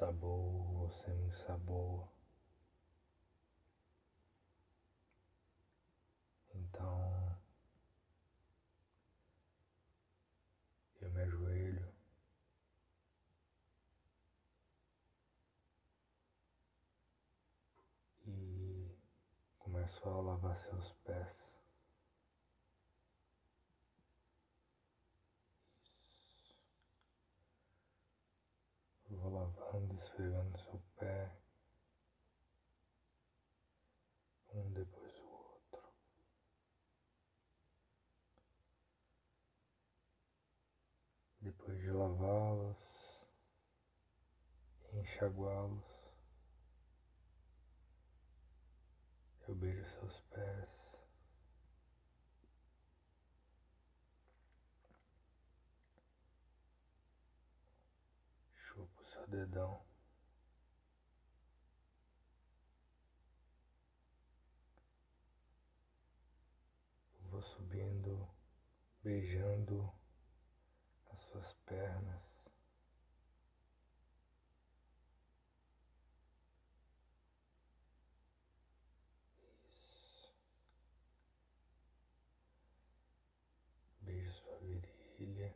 Você me ensaboa. Então eu me ajoelho e começo a lavar seus pés. Vou lavando, esfregando seu pé, um depois do outro. Depois de lavá-los, enxaguá-los, eu beijo seus pés. Chupo seu dedão. Vou subindo, beijando as suas pernas. Isso. Beijo sua virilha.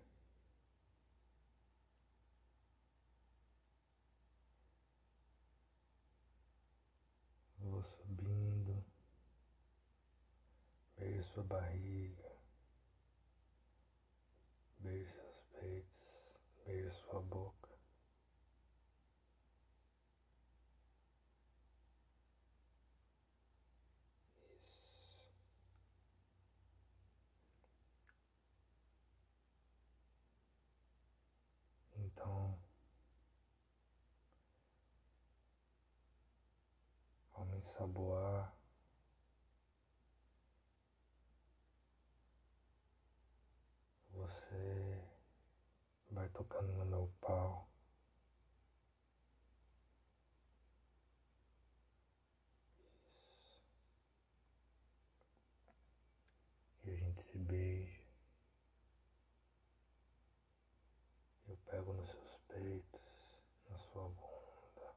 Vou subindo, beijo sua barriga, beijo seus peitos, beijo sua boca. Isso. Então, me ensaboar, você vai tocando no meu pau. Isso. E a gente se beija. Eu pego nos seus peitos, na sua bunda,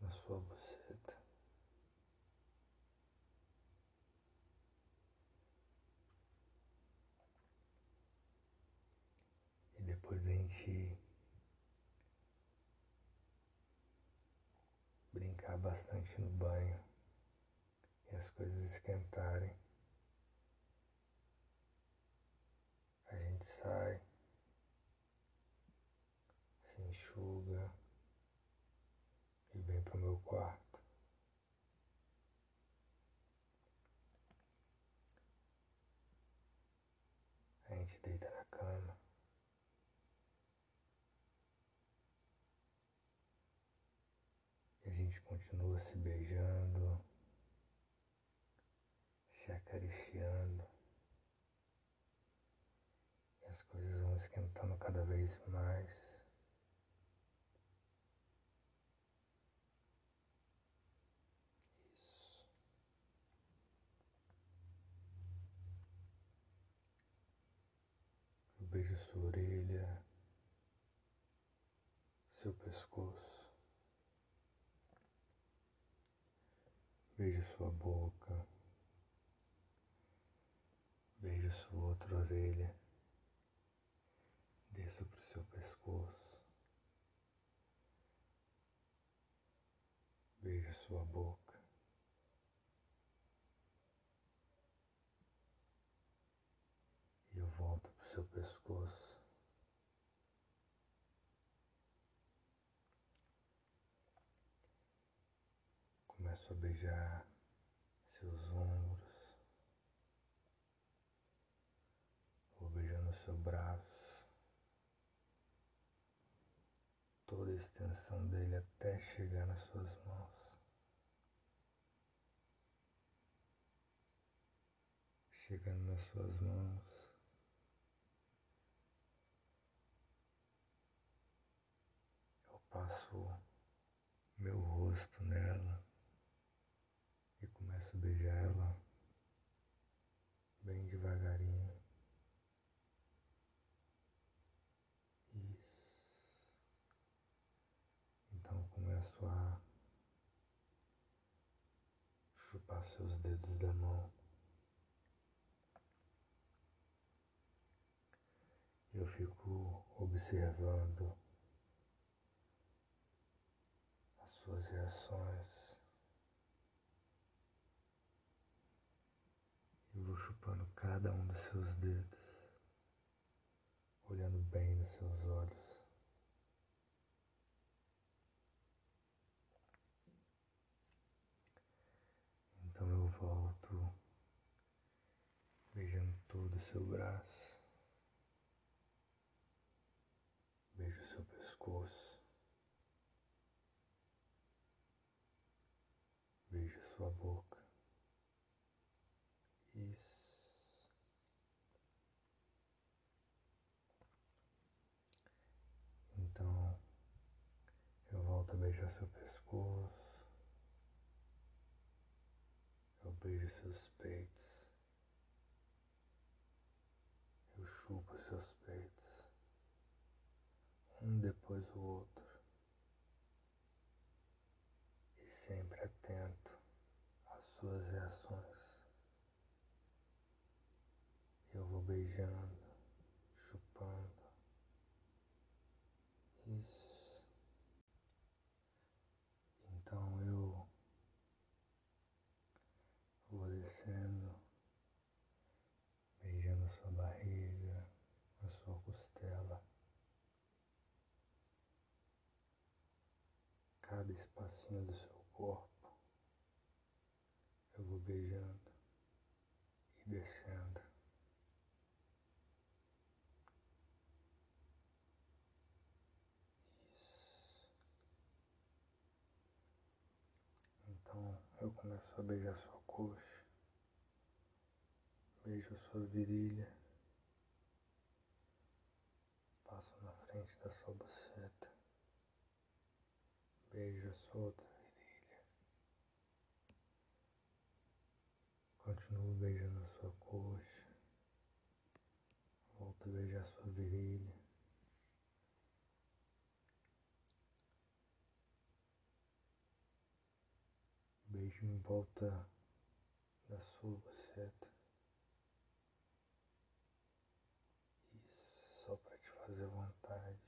na sua buceta. E depois a gente brincar bastante no banho e as coisas esquentarem. A gente sai, se enxuga e vem pro meu quarto. A gente deita na cama. E a gente continua se beijando, se acariciando. E as coisas vão esquentando cada vez mais. Beijo sua orelha, seu pescoço. Beijo sua boca. Beijo sua outra orelha. Desço pro seu seu pescoço, beijo sua boca. E eu volto pro seu pescoço. Começo a beijar seus ombros, vou beijando seu braço, toda a extensão dele até chegar nas suas mãos. Chegando nas suas mãos, eu passo meu rosto nela e começo a beijar ela bem devagarinho. Isso. Então começo a chupar seus dedos da mão. Eu fico observando as suas reações. e vou chupando cada um dos seus dedos, olhando bem nos seus olhos. Então eu volto beijando todo o seu braço, beijo seu pescoço, beijo sua boca. Isso. Então, eu volto a beijar seu pescoço. Eu beijo seus peitos. Chupo seus peitos. Um depois o outro. E sempre atento às suas reações. Eu vou beijando, chupando. Isso. Então eu vou descendo, beijando sua barriga, a sua costela. Cada espacinho do seu corpo. Eu vou beijando e descendo. Então eu começo a beijar sua coxa, beijo sua virilha, passo na frente da sua buceta, a outra virilha, continuo beijando a sua coxa, volto a beijar sua virilha. beijo em volta da sua buceta. Isso, só para te fazer vontade.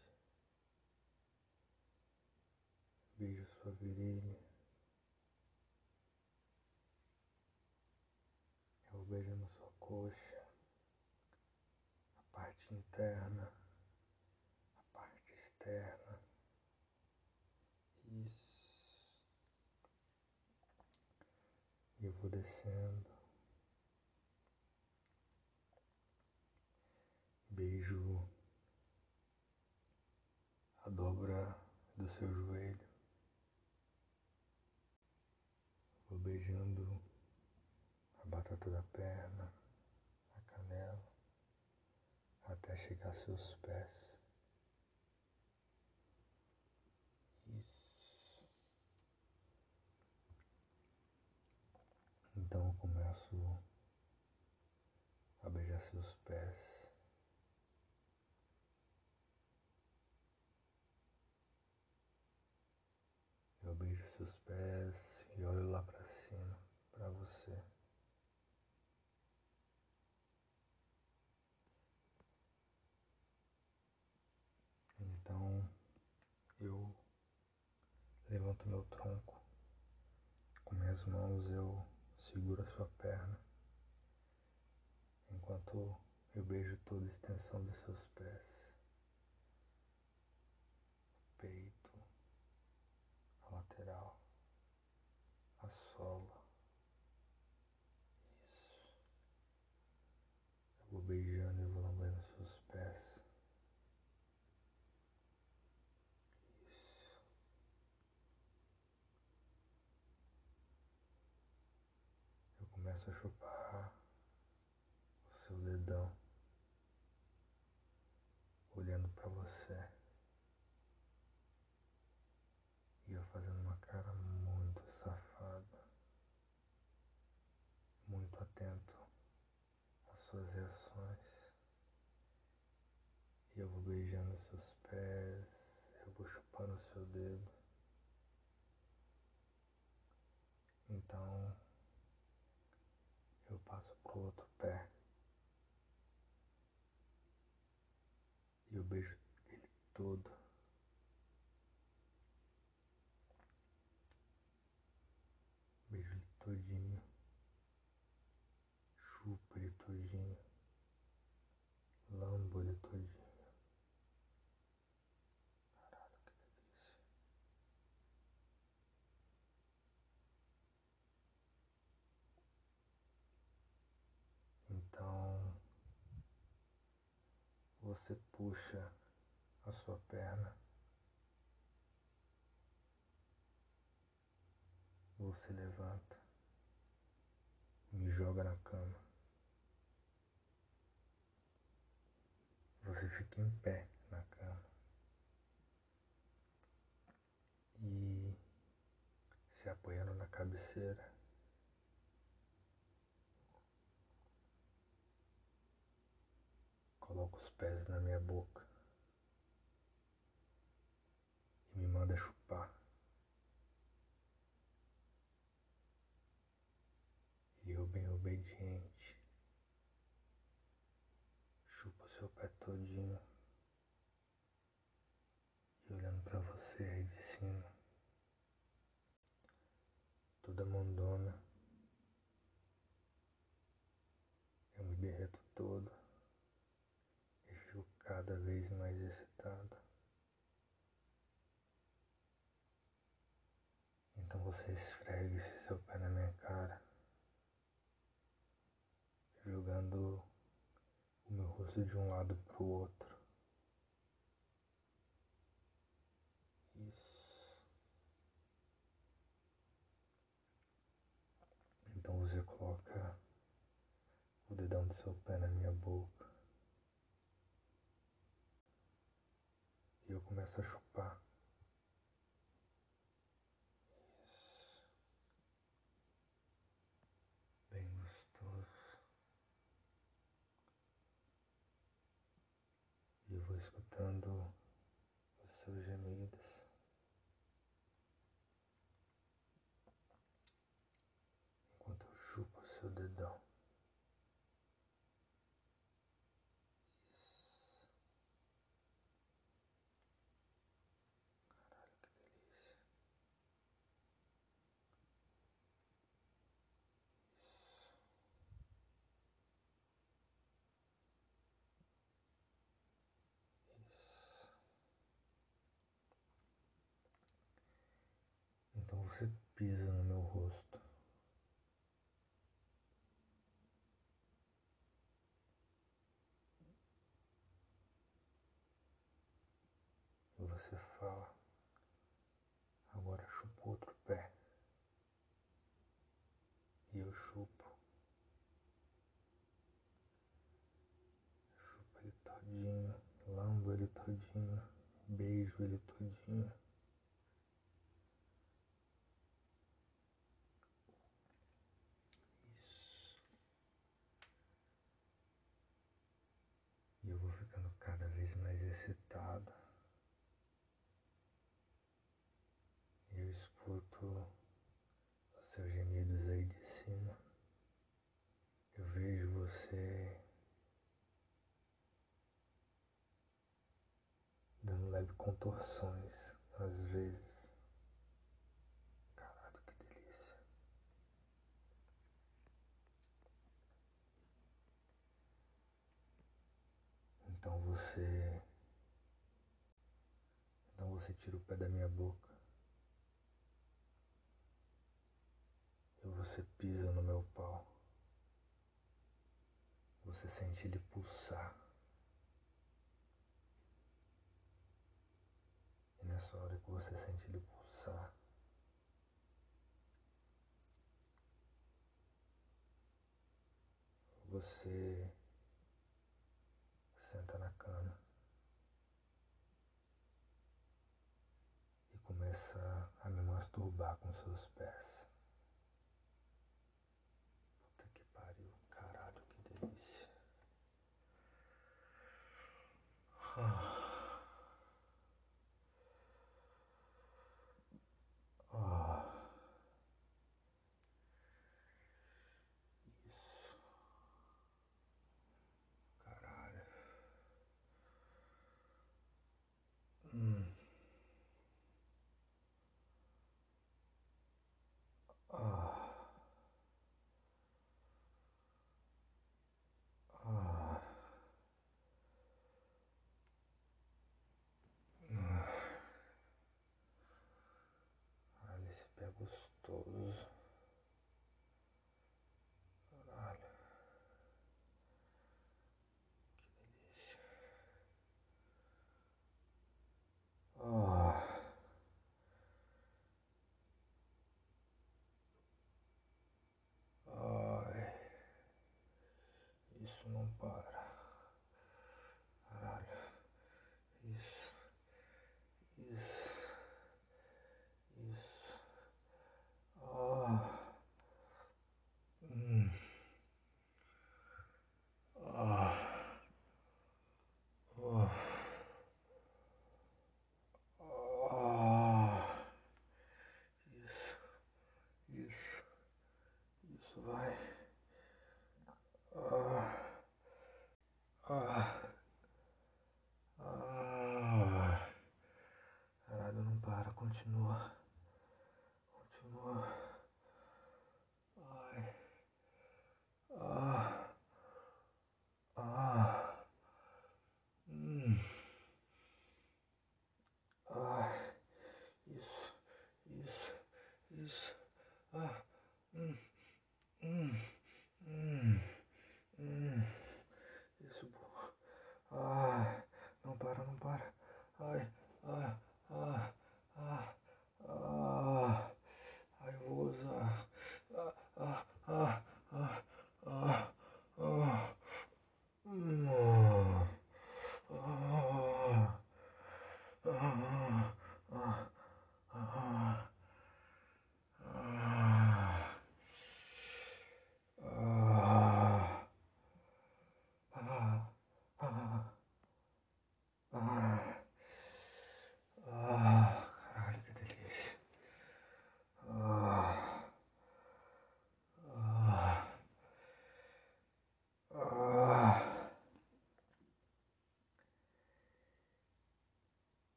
Beijo sua virilha. Eu vou beijando sua coxa, a parte interna, a parte externa. Isso. E eu vou descendo. Beijo a dobra do seu joelho. Vou beijando a batata da perna, a canela, até chegar aos seus pés. Isso. Então eu começo a beijar seus pés. Eu beijo seus pés e olho lá para cima para você. Então eu levanto meu tronco, com minhas mãos eu seguro a sua perna, enquanto eu beijo toda a extensão de seus pés, peito, a lateral, a sola. Isso. Eu vou beijando e vou lambendo seus pés. começa a chupar o seu dedão, olhando para você e eu fazendo uma cara muito safada, muito atento às suas reações. E eu vou beijando seus pés, eu vou chupando o seu dedo. Então, eu passo pro outro pé e eu beijo ele todo. Beijo ele todinho, chupo ele todinho, lambo ele todinho. Você puxa a sua perna, você levanta, me joga na cama. Você fica em pé na cama e se apoiando na cabeceira. coloca os pés na minha boca e me manda chupar. E eu, bem obediente, chupo seu pé todinho e olhando para você aí de cima, toda mondona, eu me derreto todo cada vez mais excitada. Então você esfrega esse seu pé na minha cara, jogando o meu rosto de um lado para o outro. Isso. Então você coloca o dedão do seu pé na minha boca. E eu começo a chupar. Isso. Bem gostoso. E eu vou escutando os seus gemidos. Enquanto eu chupo o seu dedão. Você pisa no meu rosto. Você fala, agora chupa outro pé. E eu chupo. Chupo ele todinho, lambo ele todinho, beijo ele todinho. mais excitado. Eu escuto os seus gemidos aí de cima. Eu vejo você dando leve contorções às vezes. Caralho, que delícia. Então você. Então você tira o pé da minha boca. E você pisa no meu pau. Você sente ele pulsar. E nessa hora que você sente ele pulsar, você 嗯。para. Caralho. Isso. Isso. Isso. Ah. Hum. Ah. Oh. Ah. Isso. Isso. Isso vai.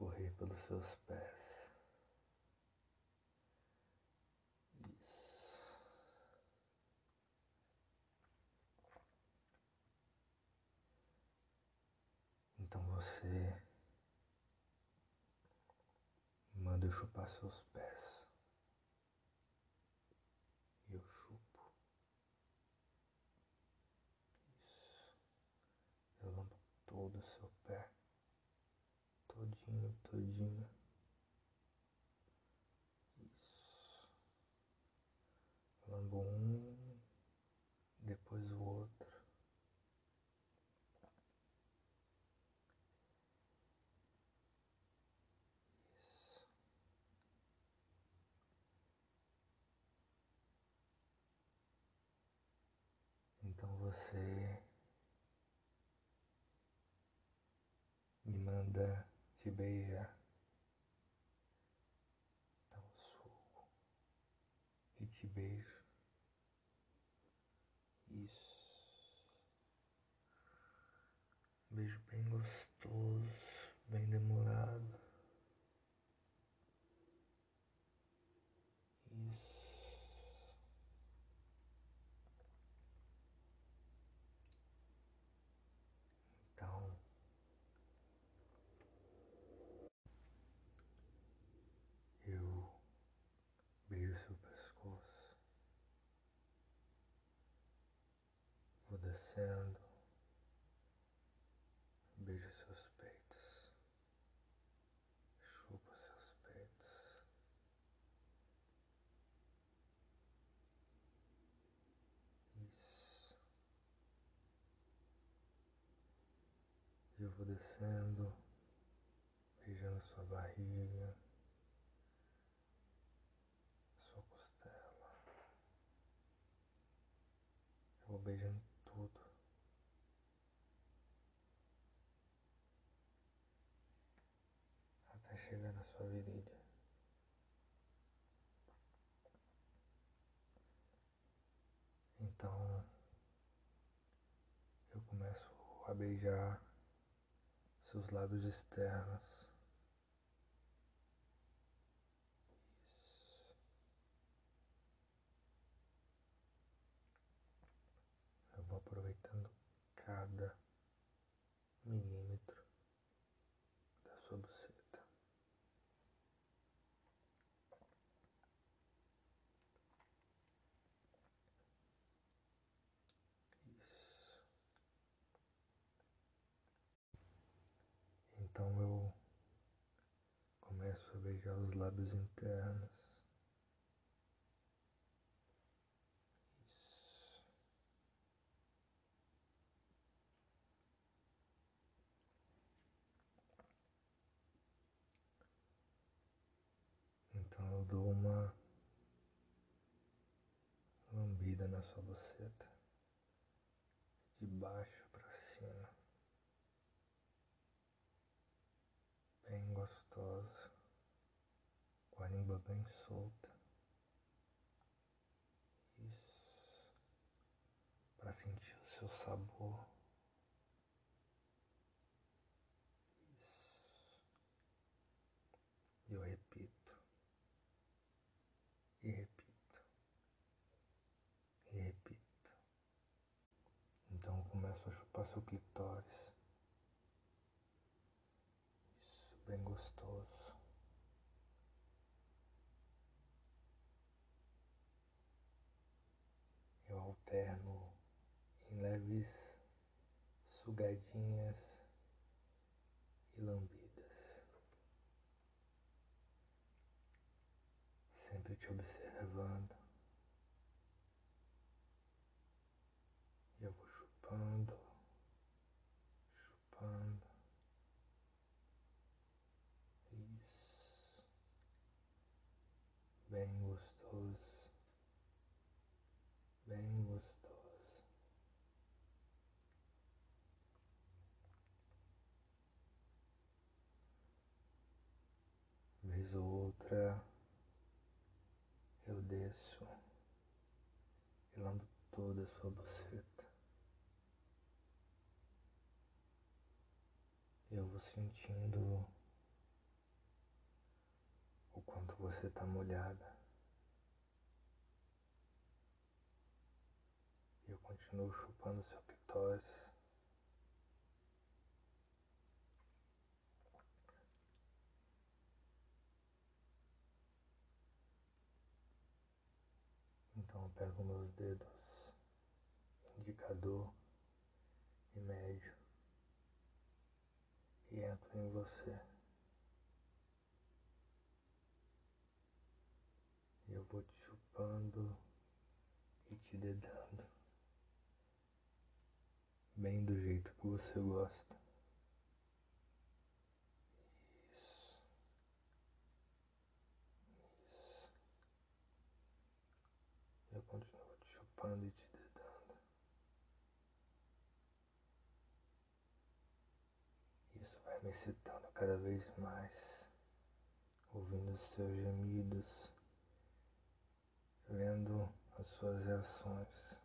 Escorrer pelos seus pés. Então você manda eu chupar seus pés. E eu chupo. Isso. Eu lambo todo o seu pé todinho, todinho. Isso. Lambo um, depois o outro. Isso. Então você manda te beijar. Dá um soco e te beijo. Isso. beijo bem gostoso, bem demorado. Isso. Então, eu beijo seu pescoço, vou descendo. Seus peitos. Chupa seus peitos. Isso. Eu vou descendo, beijando sua barriga, sua costela. Eu vou beijando tudo. até chegar na sua virilha. Então eu começo a beijar seus lábios externos. Isso. Eu vou aproveitando cada milímetro da sua buceta. Então eu começo a beijar os lábios internos. Então eu dou uma lambida na sua buceta, de baixo para cima. bem gostosa, com a língua bem solta. Isso, para sentir o seu sabor. Isso. E eu repito, e repito, e repito. Então eu começo a chupar seu clitóris. bem gostoso. Eu alterno leves sugadinhas e lambidas, sempre te observando. E eu vou chupando, chupando. bem gostoso, bem gostoso. Vez ou outra eu desço e lambo toda a sua buceta. Eu vou sentindo o quanto você está molhada. E eu continuo chupando seu clitóris. Então eu pego meus dedos indicador e médio e entro em você. eu vou te chupando e te dedando. Bem do jeito que você gosta. cada vez mais, ouvindo os seus gemidos, vendo as suas reações.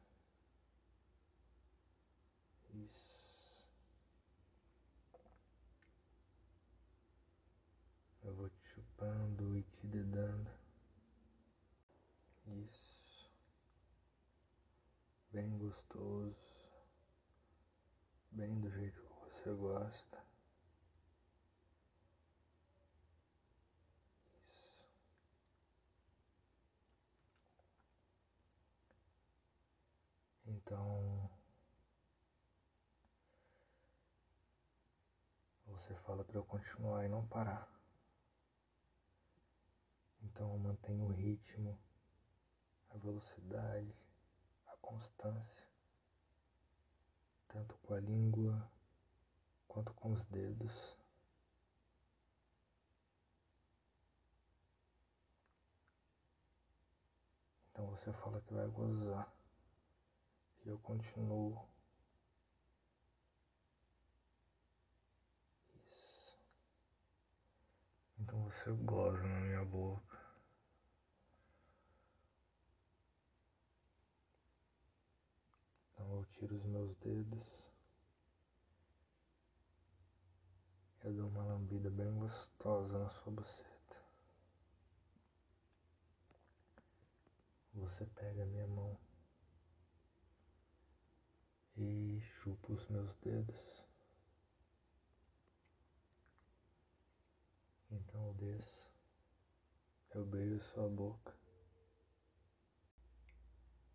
Isso. Eu vou te chupando e te dedando. Isso. Bem gostoso. Bem do jeito que você gosta. Fala para eu continuar e não parar. Então mantenha o ritmo, a velocidade, a constância, tanto com a língua quanto com os dedos. Então você fala que vai gozar e eu continuo. Isso. Você goza na minha boca. Então eu tiro os meus dedos. Eu dou uma lambida bem gostosa na sua buceta. Você pega a minha mão e chupa os meus dedos. Então eu desço, eu beijo sua boca.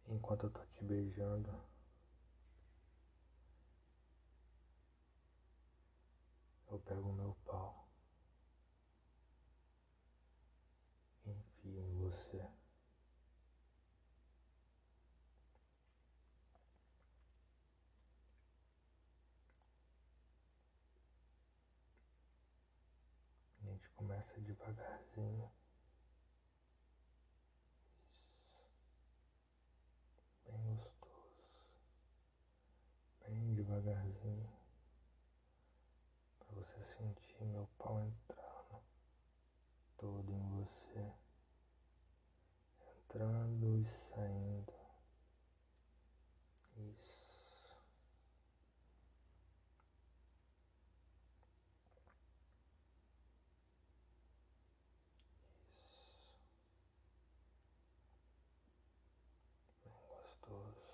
Enquanto eu tô te beijando, eu pego o meu pau, enfio em você. A gente começa devagarzinho. Isso. Bem gostoso. Bem devagarzinho para você sentir meu pau entrando todo em você, entrando e saindo. Isso. Isso. Bem gostoso.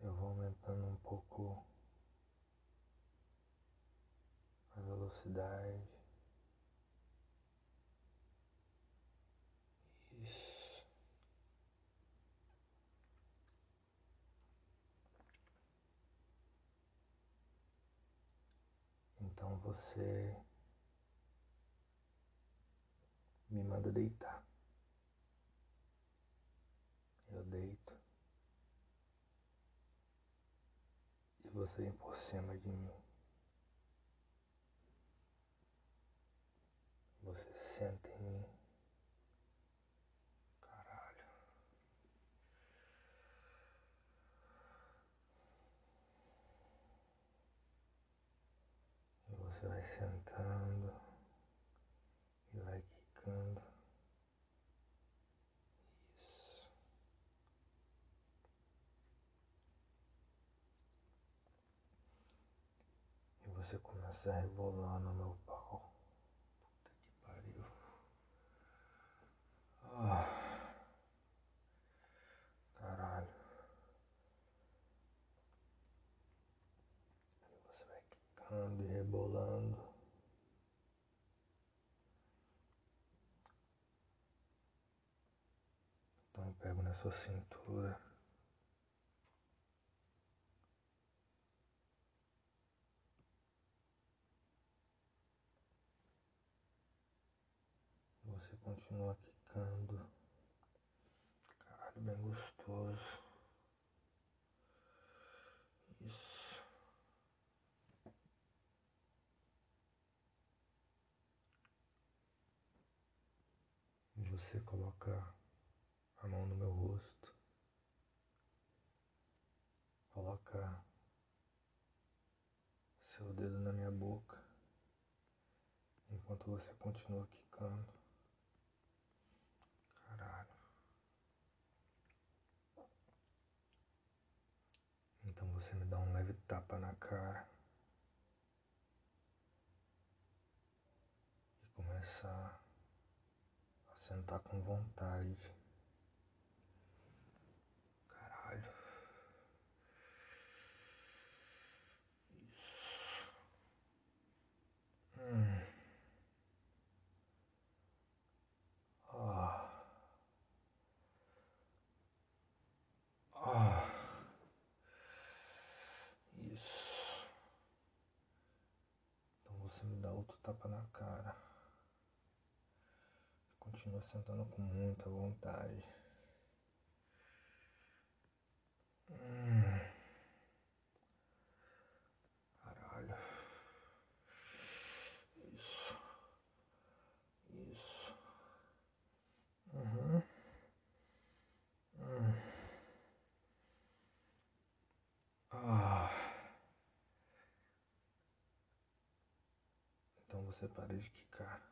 Eu vou aumentando um pouco a velocidade. Isso. Então você me manda deitar. Eu deito. E você vem por cima de mim. Você senta em mim. Caralho. E você vai sentando e vai quicando. Isso. E rebolar no meu pau. Puta que pariu. Ah. Caralho. Você vai quicando e rebolando. Então eu pego na sua cintura. Você continua quicando. Caralho, bem gostoso. Isso. Você coloca a mão no meu rosto. Coloca seu dedo na minha boca. Enquanto você continua quicando. Caralho. leve tapa na cara. E começar a sentar com vontade. Caralho. Isso. Hum. Ah. Ah. Isso. Então você me dá outro tapa na cara. Continua sentando com muita vontade. Hum. Caralho. Isso. Isso. Uhum. Hum. Ah. Então você para de quicar.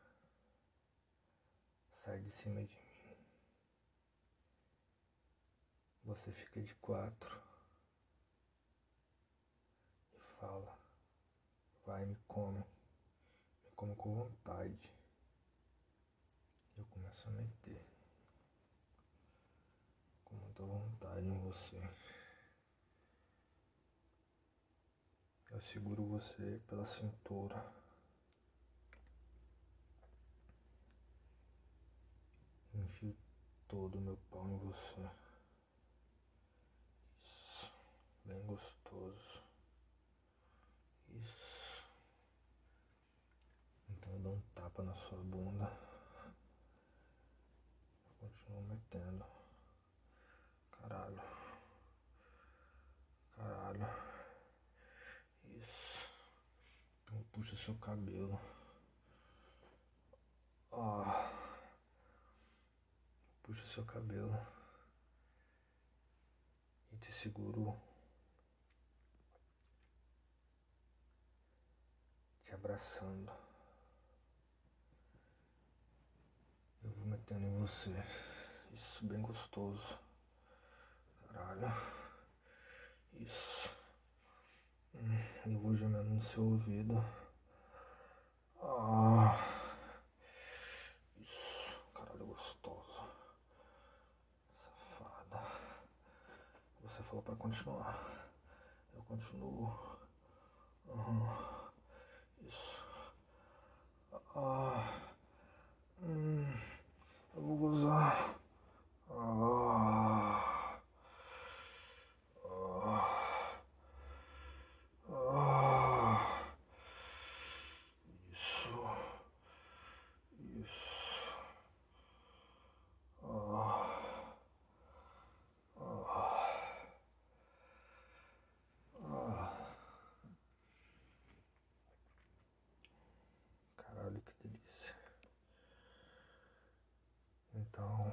Sai de cima de mim. Você fica de quatro. E fala. Vai, me come. Me come com vontade. Eu começo a meter. Com muita vontade em você. Eu seguro você pela cintura. Enfio todo meu pau em você. Isso. Bem gostoso. Isso. Então eu dou um tapa na sua bunda. Continuo metendo. Caralho. Caralho. Isso. Então puxa seu cabelo. Ah. Seu cabelo. E te seguro. Te abraçando. Eu vou metendo em você. Isso, bem gostoso. Caralho. Isso. Hum, eu vou gemendo no seu ouvido. Ah. Isso. Caralho, gostoso. Safada. Você falou pra continuar. Eu continuo. Uhum. Isso. Ah. Hum. Eu vou gozar. Ah. Ah. Ah. Isso. Isso. Ah. Ah. Ah. Caralho, que delícia. Então,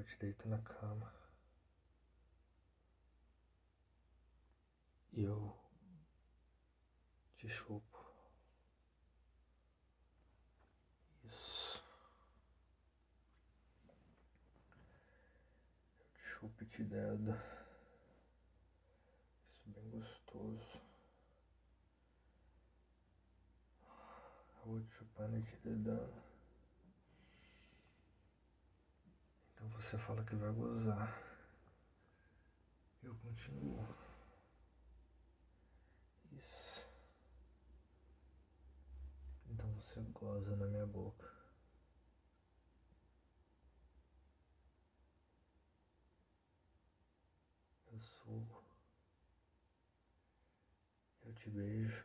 eu te deito na cama e eu te chupo. Isso. Eu te chupo e te dedo. Isso bem gostoso. Eu vou te chupando e te dedando. Então você fala que vai gozar. Eu continuo. Isso. Então você goza na minha boca. Eu sugo. Eu te beijo.